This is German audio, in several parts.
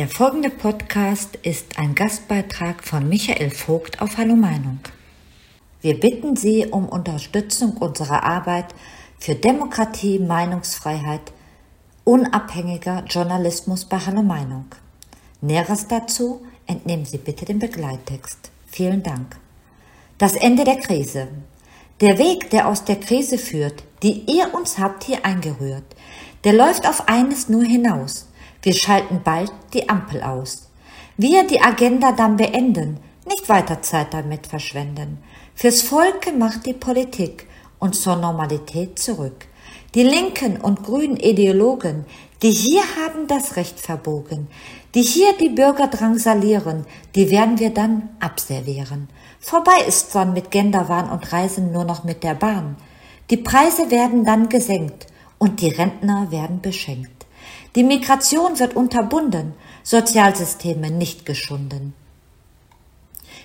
Der folgende Podcast ist ein Gastbeitrag von Michael Vogt auf Hallo Meinung. Wir bitten Sie um Unterstützung unserer Arbeit für Demokratie, Meinungsfreiheit, unabhängiger Journalismus bei Hallo Meinung. Näheres dazu entnehmen Sie bitte den Begleittext. Vielen Dank. Das Ende der Krise. Der Weg, der aus der Krise führt, die ihr uns habt hier eingerührt, der läuft auf eines nur hinaus – wir schalten bald die Ampel aus. Wir die Agenda dann beenden, nicht weiter Zeit damit verschwenden. Fürs Volke macht die Politik uns zur Normalität zurück. Die linken und grünen Ideologen, die hier haben das Recht verbogen, die hier die Bürger drangsalieren, die werden wir dann abservieren. Vorbei ist dann mit Genderwahn und Reisen nur noch mit der Bahn. Die Preise werden dann gesenkt und die Rentner werden beschenkt. Die Migration wird unterbunden, Sozialsysteme nicht geschunden.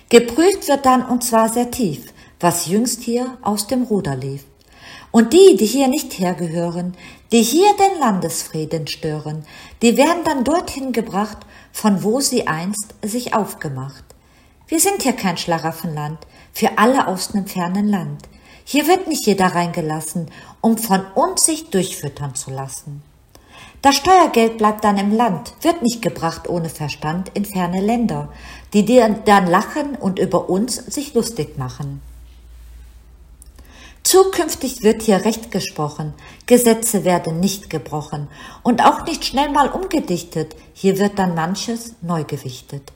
Geprüft wird dann und zwar sehr tief, was jüngst hier aus dem Ruder lief. Und die, die hier nicht hergehören, die hier den Landesfrieden stören, die werden dann dorthin gebracht, von wo sie einst sich aufgemacht. Wir sind hier kein Schlaraffenland, für alle aus nem fernen Land. Hier wird nicht jeder reingelassen, um von uns sich durchfüttern zu lassen. Das Steuergeld bleibt dann im Land, wird nicht gebracht ohne Verstand in ferne Länder, die dann lachen und über uns sich lustig machen. Zukünftig wird hier Recht gesprochen, Gesetze werden nicht gebrochen und auch nicht schnell mal umgedichtet, hier wird dann manches neu gewichtet.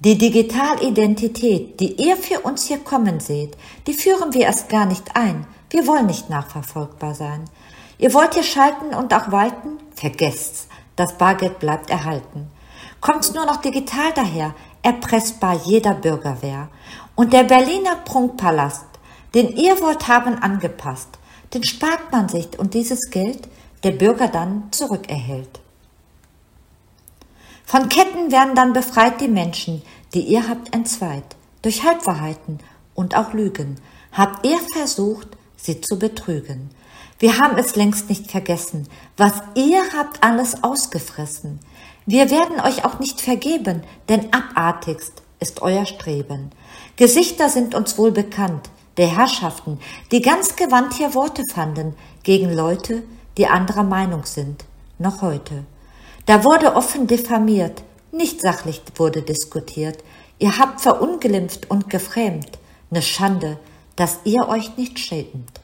Die Digitalidentität, die ihr für uns hier kommen seht, die führen wir erst gar nicht ein, wir wollen nicht nachverfolgbar sein. Ihr wollt hier schalten und auch walten? Vergesst's. Das Bargeld bleibt erhalten. Kommt's nur noch digital daher, erpressbar jeder Bürgerwehr. Und der Berliner Prunkpalast, den ihr wollt haben angepasst, den spart man sich und dieses Geld der Bürger dann zurückerhält. Von Ketten werden dann befreit die Menschen, die ihr habt entzweit. Durch Halbwahrheiten und auch Lügen habt ihr versucht, sie zu betrügen. Wir haben es längst nicht vergessen. Was ihr habt alles ausgefressen. Wir werden euch auch nicht vergeben, denn abartigst ist euer Streben. Gesichter sind uns wohl bekannt, der Herrschaften, die ganz gewandt hier Worte fanden gegen Leute, die anderer Meinung sind, noch heute. Da wurde offen diffamiert, nicht sachlich wurde diskutiert. Ihr habt verunglimpft und gefrämt, ne Schande, dass ihr euch nicht schämt.